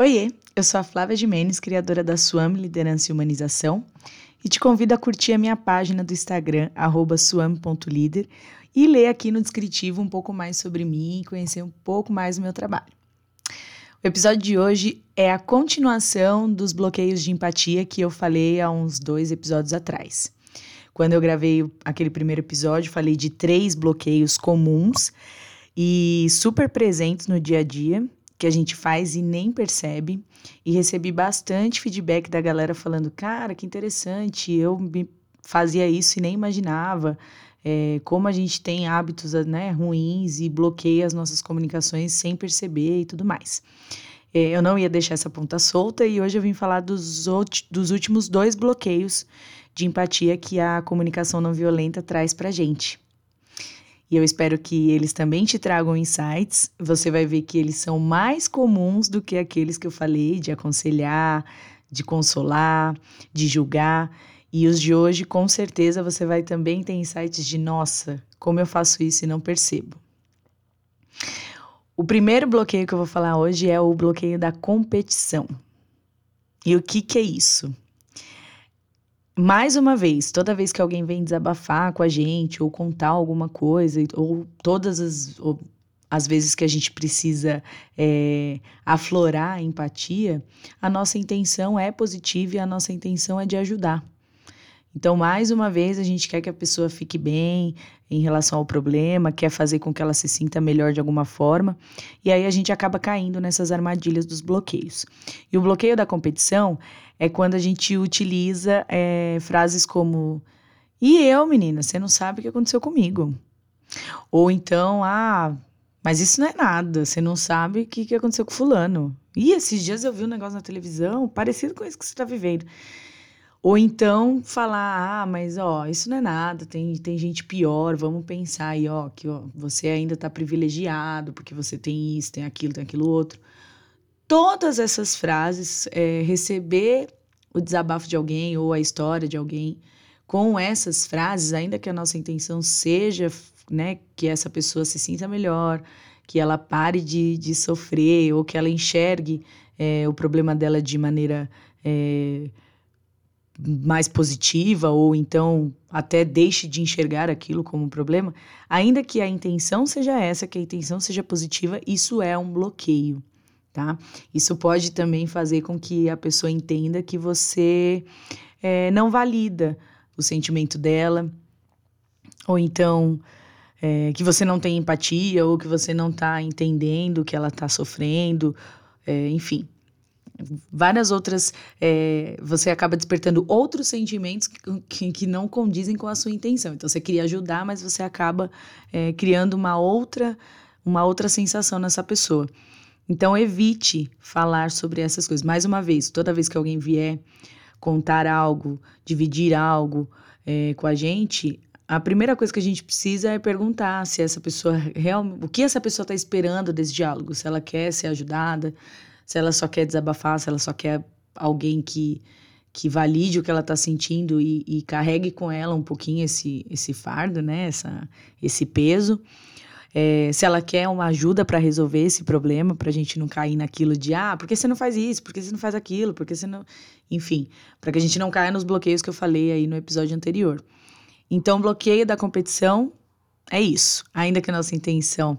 Oiê, eu sou a Flávia Jimenez, criadora da Swam Liderança e Humanização, e te convido a curtir a minha página do Instagram, swam.leader, e ler aqui no descritivo um pouco mais sobre mim e conhecer um pouco mais do meu trabalho. O episódio de hoje é a continuação dos bloqueios de empatia que eu falei há uns dois episódios atrás. Quando eu gravei aquele primeiro episódio, falei de três bloqueios comuns e super presentes no dia a dia que a gente faz e nem percebe. E recebi bastante feedback da galera falando: cara, que interessante, eu fazia isso e nem imaginava. É, como a gente tem hábitos né, ruins e bloqueia as nossas comunicações sem perceber e tudo mais. É, eu não ia deixar essa ponta solta e hoje eu vim falar dos, dos últimos dois bloqueios de empatia que a comunicação não violenta traz pra gente. E eu espero que eles também te tragam insights. Você vai ver que eles são mais comuns do que aqueles que eu falei de aconselhar, de consolar, de julgar. E os de hoje, com certeza, você vai também ter insights de nossa, como eu faço isso e não percebo. O primeiro bloqueio que eu vou falar hoje é o bloqueio da competição. E o que, que é isso? Mais uma vez, toda vez que alguém vem desabafar com a gente ou contar alguma coisa, ou todas as, ou, as vezes que a gente precisa é, aflorar a empatia, a nossa intenção é positiva e a nossa intenção é de ajudar. Então, mais uma vez, a gente quer que a pessoa fique bem em relação ao problema, quer fazer com que ela se sinta melhor de alguma forma, e aí a gente acaba caindo nessas armadilhas dos bloqueios. E o bloqueio da competição é quando a gente utiliza é, frases como: E eu, menina, você não sabe o que aconteceu comigo. Ou então, ah, mas isso não é nada, você não sabe o que, aconteceu com Fulano. E esses dias eu vi um negócio na televisão parecido com isso que você está vivendo. Ou então falar, ah, mas ó, isso não é nada, tem, tem gente pior, vamos pensar aí, ó, que ó, você ainda está privilegiado, porque você tem isso, tem aquilo, tem aquilo outro. Todas essas frases, é, receber o desabafo de alguém ou a história de alguém com essas frases, ainda que a nossa intenção seja né, que essa pessoa se sinta melhor, que ela pare de, de sofrer ou que ela enxergue é, o problema dela de maneira é, mais positiva ou então até deixe de enxergar aquilo como um problema, ainda que a intenção seja essa, que a intenção seja positiva, isso é um bloqueio tá? Isso pode também fazer com que a pessoa entenda que você é, não valida o sentimento dela, ou então é, que você não tem empatia, ou que você não está entendendo o que ela está sofrendo, é, enfim. Várias outras. É, você acaba despertando outros sentimentos que, que não condizem com a sua intenção. Então, você queria ajudar, mas você acaba é, criando uma outra, uma outra sensação nessa pessoa. Então, evite falar sobre essas coisas. Mais uma vez, toda vez que alguém vier contar algo, dividir algo é, com a gente, a primeira coisa que a gente precisa é perguntar se essa pessoa realmente. O que essa pessoa está esperando desse diálogo? Se ela quer ser ajudada, se ela só quer desabafar, se ela só quer alguém que, que valide o que ela está sentindo e, e, carregue com ela um pouquinho esse, esse fardo, né? Essa, esse peso é, se ela quer uma ajuda para resolver esse problema, para a gente não cair naquilo de, ah, por que você não faz isso? Por que você não faz aquilo? Por que você não. Enfim, para que a gente não caia nos bloqueios que eu falei aí no episódio anterior. Então, bloqueio da competição é isso. Ainda que a nossa intenção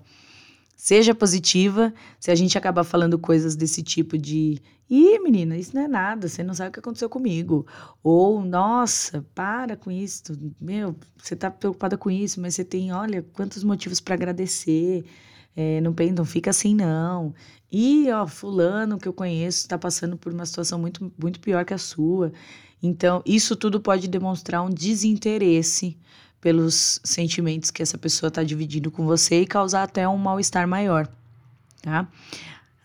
seja positiva, se a gente acabar falando coisas desse tipo de Ih, menina, isso não é nada, você não sabe o que aconteceu comigo. Ou, nossa, para com isso. Meu, você tá preocupada com isso, mas você tem, olha, quantos motivos para agradecer. É, não, não fica assim, não. E, ó, fulano que eu conheço está passando por uma situação muito, muito pior que a sua. Então, isso tudo pode demonstrar um desinteresse pelos sentimentos que essa pessoa está dividindo com você e causar até um mal-estar maior, tá?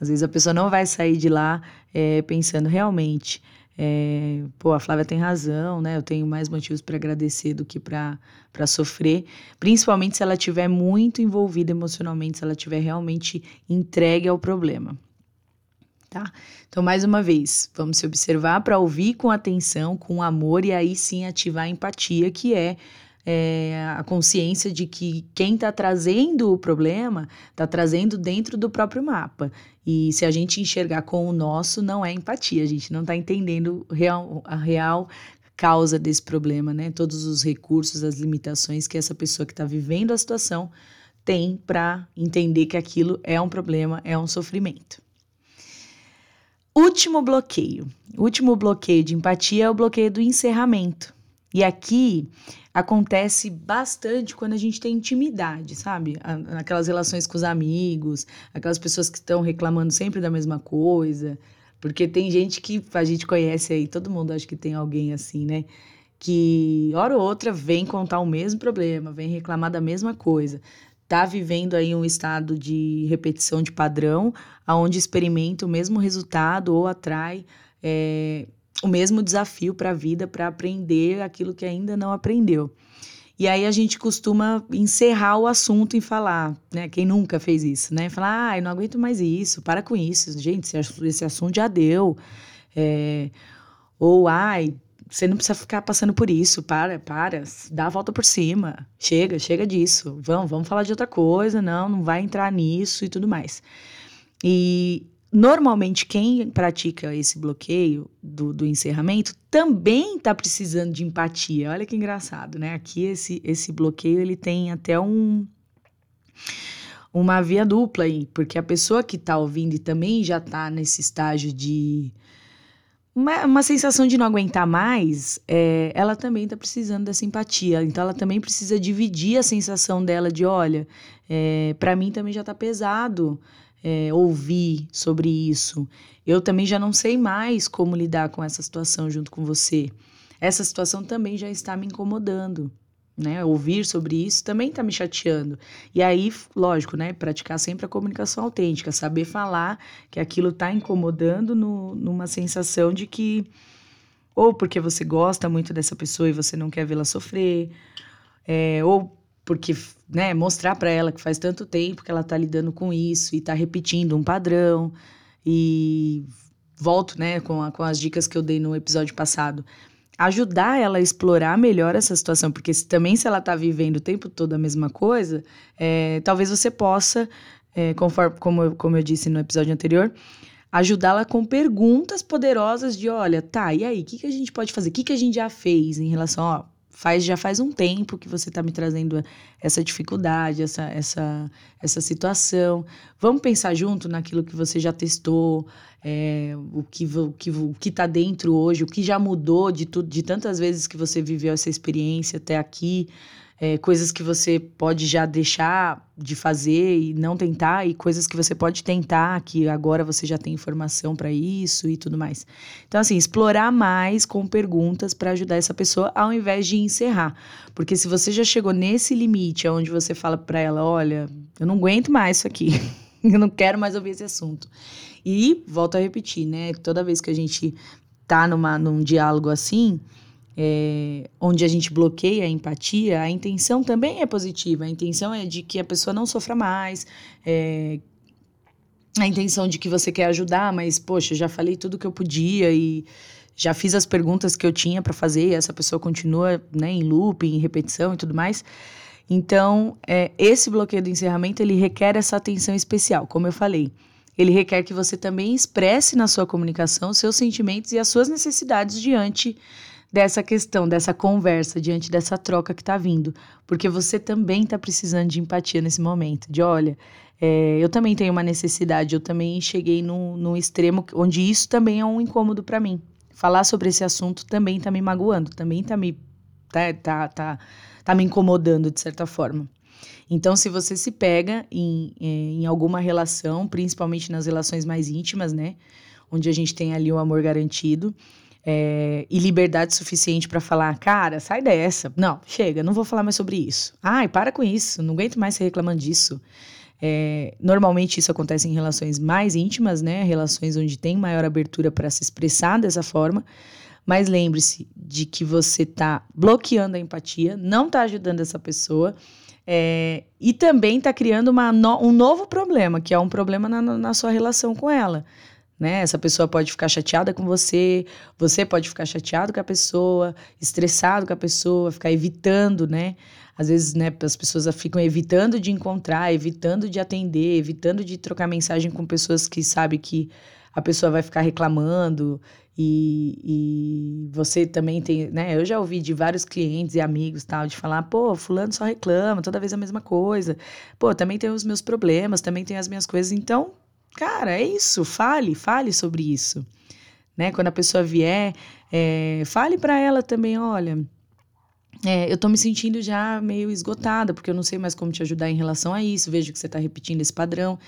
Às vezes a pessoa não vai sair de lá é, pensando realmente, é, pô, a Flávia tem razão, né? Eu tenho mais motivos para agradecer do que para sofrer, principalmente se ela estiver muito envolvida emocionalmente, se ela estiver realmente entregue ao problema. Tá? Então, mais uma vez, vamos se observar para ouvir com atenção, com amor e aí sim ativar a empatia, que é é, a consciência de que quem está trazendo o problema está trazendo dentro do próprio mapa. E se a gente enxergar com o nosso, não é empatia, a gente não está entendendo real, a real causa desse problema, né? Todos os recursos, as limitações que essa pessoa que está vivendo a situação tem para entender que aquilo é um problema, é um sofrimento. Último bloqueio. Último bloqueio de empatia é o bloqueio do encerramento. E aqui acontece bastante quando a gente tem intimidade, sabe? Aquelas relações com os amigos, aquelas pessoas que estão reclamando sempre da mesma coisa. Porque tem gente que a gente conhece aí, todo mundo acha que tem alguém assim, né? Que hora ou outra vem contar o mesmo problema, vem reclamar da mesma coisa está vivendo aí um estado de repetição de padrão, aonde experimenta o mesmo resultado ou atrai é, o mesmo desafio para a vida para aprender aquilo que ainda não aprendeu. E aí a gente costuma encerrar o assunto e falar, né? Quem nunca fez isso, né? Falar, ah, eu não aguento mais isso, para com isso, gente, esse assunto já deu. É, ou, ai, você não precisa ficar passando por isso. Para, para. Dá a volta por cima. Chega, chega disso. Vamos, vamos falar de outra coisa. Não, não vai entrar nisso e tudo mais. E normalmente quem pratica esse bloqueio do, do encerramento também está precisando de empatia. Olha que engraçado, né? Aqui esse, esse bloqueio ele tem até um uma via dupla aí, porque a pessoa que está ouvindo e também já está nesse estágio de uma, uma sensação de não aguentar mais, é, ela também está precisando da simpatia. Então, ela também precisa dividir a sensação dela de: olha, é, para mim também já está pesado é, ouvir sobre isso. Eu também já não sei mais como lidar com essa situação junto com você. Essa situação também já está me incomodando né? Ouvir sobre isso também está me chateando. E aí, lógico, né? Praticar sempre a comunicação autêntica, saber falar que aquilo está incomodando no, numa sensação de que ou porque você gosta muito dessa pessoa e você não quer vê-la sofrer, é, ou porque, né, mostrar para ela que faz tanto tempo que ela está lidando com isso e está repetindo um padrão e volto, né, com, a, com as dicas que eu dei no episódio passado ajudar ela a explorar melhor essa situação, porque se, também se ela está vivendo o tempo todo a mesma coisa, é, talvez você possa, é, conforme, como, como eu disse no episódio anterior, ajudá-la com perguntas poderosas de, olha, tá, e aí, o que, que a gente pode fazer? O que, que a gente já fez em relação, ó, faz já faz um tempo que você está me trazendo essa dificuldade, essa, essa, essa situação. Vamos pensar junto naquilo que você já testou, é, o que o que o que está dentro hoje, o que já mudou de tudo, de tantas vezes que você viveu essa experiência até aqui é, coisas que você pode já deixar de fazer e não tentar, e coisas que você pode tentar, que agora você já tem informação para isso e tudo mais. Então, assim, explorar mais com perguntas para ajudar essa pessoa ao invés de encerrar. Porque se você já chegou nesse limite onde você fala para ela: olha, eu não aguento mais isso aqui, eu não quero mais ouvir esse assunto. E volto a repetir, né? Toda vez que a gente tá numa, num diálogo assim é, onde a gente bloqueia a empatia, a intenção também é positiva. A intenção é de que a pessoa não sofra mais, é, a intenção de que você quer ajudar, mas, poxa, já falei tudo que eu podia e já fiz as perguntas que eu tinha para fazer, e essa pessoa continua né, em loop, em repetição e tudo mais. Então, é, esse bloqueio do encerramento, ele requer essa atenção especial, como eu falei. Ele requer que você também expresse na sua comunicação seus sentimentos e as suas necessidades diante dessa questão, dessa conversa, diante dessa troca que está vindo. Porque você também está precisando de empatia nesse momento. De olha, é, eu também tenho uma necessidade, eu também cheguei num, num extremo onde isso também é um incômodo para mim. Falar sobre esse assunto também está me magoando, também está me, tá, tá, tá, tá me incomodando de certa forma. Então, se você se pega em, é, em alguma relação, principalmente nas relações mais íntimas, né? Onde a gente tem ali o amor garantido, é, e liberdade suficiente para falar, cara, sai dessa. Não, chega, não vou falar mais sobre isso. Ai, para com isso, não aguento mais ser reclamando disso. É, normalmente isso acontece em relações mais íntimas, né? Relações onde tem maior abertura para se expressar dessa forma. Mas lembre-se de que você está bloqueando a empatia, não está ajudando essa pessoa. É, e também está criando uma um novo problema, que é um problema na, na sua relação com ela né? Essa pessoa pode ficar chateada com você, você pode ficar chateado com a pessoa, estressado com a pessoa, ficar evitando, né? Às vezes, né, as pessoas ficam evitando de encontrar, evitando de atender, evitando de trocar mensagem com pessoas que sabe que a pessoa vai ficar reclamando e, e você também tem, né? Eu já ouvi de vários clientes e amigos tal de falar, pô, fulano só reclama, toda vez a mesma coisa. Pô, também tem os meus problemas, também tem as minhas coisas. Então, cara, é isso. Fale, fale sobre isso, né? Quando a pessoa vier, é, fale para ela também, olha. É, eu tô me sentindo já meio esgotada, porque eu não sei mais como te ajudar em relação a isso. Vejo que você tá repetindo esse padrão.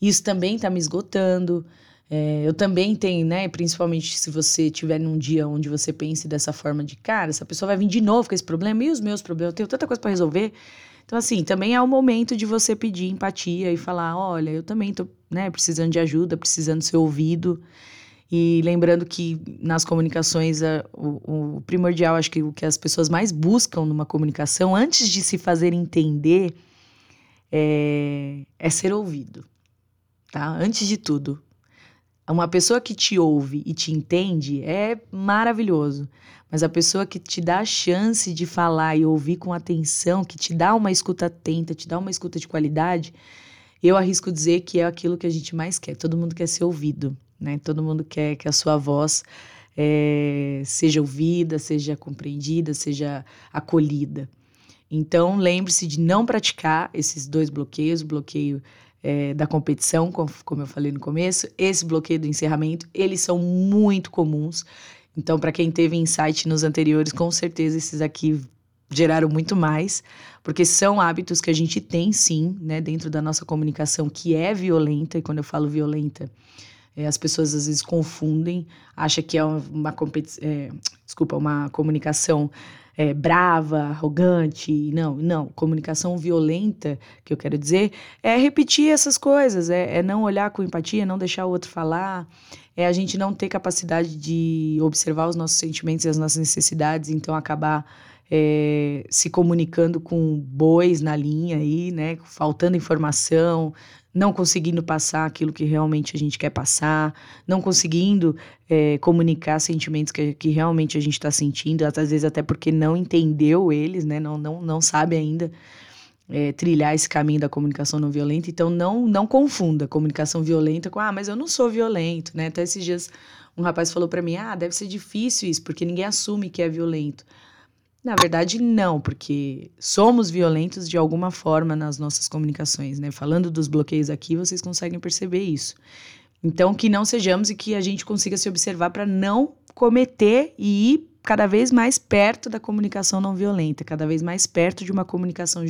Isso também tá me esgotando. É, eu também tenho, né? Principalmente se você tiver num dia onde você pense dessa forma de, cara, essa pessoa vai vir de novo com esse problema e os meus problemas, eu tenho tanta coisa para resolver. Então, assim, também é o momento de você pedir empatia e falar: olha, eu também tô, né, precisando de ajuda, precisando ser ouvido. E lembrando que nas comunicações, a, o, o primordial, acho que o que as pessoas mais buscam numa comunicação, antes de se fazer entender, é, é ser ouvido. Tá? Antes de tudo, uma pessoa que te ouve e te entende é maravilhoso. Mas a pessoa que te dá a chance de falar e ouvir com atenção, que te dá uma escuta atenta, te dá uma escuta de qualidade, eu arrisco dizer que é aquilo que a gente mais quer. Todo mundo quer ser ouvido, né? Todo mundo quer que a sua voz é, seja ouvida, seja compreendida, seja acolhida. Então, lembre-se de não praticar esses dois bloqueios, bloqueio é, da competição, como eu falei no começo, esse bloqueio do encerramento, eles são muito comuns. Então, para quem teve insight nos anteriores, com certeza esses aqui geraram muito mais, porque são hábitos que a gente tem sim, né, dentro da nossa comunicação que é violenta, e quando eu falo violenta, é, as pessoas às vezes confundem, acha que é uma, é, desculpa, uma comunicação é, brava, arrogante. Não, não. Comunicação violenta, que eu quero dizer, é repetir essas coisas, é, é não olhar com empatia, não deixar o outro falar, é a gente não ter capacidade de observar os nossos sentimentos e as nossas necessidades, então acabar é, se comunicando com bois na linha aí, né? Faltando informação, não conseguindo passar aquilo que realmente a gente quer passar, não conseguindo é, comunicar sentimentos que, que realmente a gente está sentindo, às vezes até porque não entendeu eles, né? Não, não, não sabe ainda é, trilhar esse caminho da comunicação não violenta. Então, não, não confunda comunicação violenta com, ah, mas eu não sou violento, né? Até esses dias um rapaz falou para mim, ah, deve ser difícil isso, porque ninguém assume que é violento. Na verdade, não, porque somos violentos de alguma forma nas nossas comunicações, né? Falando dos bloqueios aqui, vocês conseguem perceber isso. Então, que não sejamos e que a gente consiga se observar para não cometer e ir cada vez mais perto da comunicação não violenta, cada vez mais perto de uma comunicação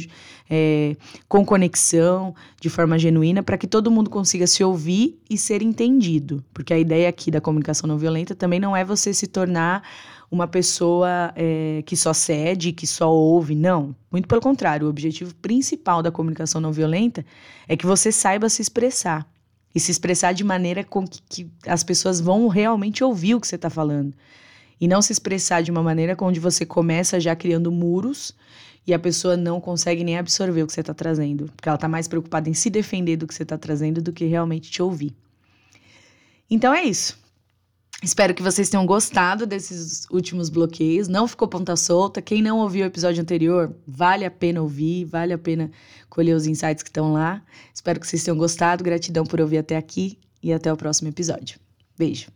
é, com conexão, de forma genuína, para que todo mundo consiga se ouvir e ser entendido. Porque a ideia aqui da comunicação não violenta também não é você se tornar uma pessoa é, que só cede, que só ouve. Não. Muito pelo contrário. O objetivo principal da comunicação não violenta é que você saiba se expressar. E se expressar de maneira com que, que as pessoas vão realmente ouvir o que você está falando. E não se expressar de uma maneira onde você começa já criando muros e a pessoa não consegue nem absorver o que você está trazendo. Porque ela está mais preocupada em se defender do que você está trazendo do que realmente te ouvir. Então é isso. Espero que vocês tenham gostado desses últimos bloqueios. Não ficou ponta solta. Quem não ouviu o episódio anterior, vale a pena ouvir, vale a pena colher os insights que estão lá. Espero que vocês tenham gostado. Gratidão por ouvir até aqui e até o próximo episódio. Beijo.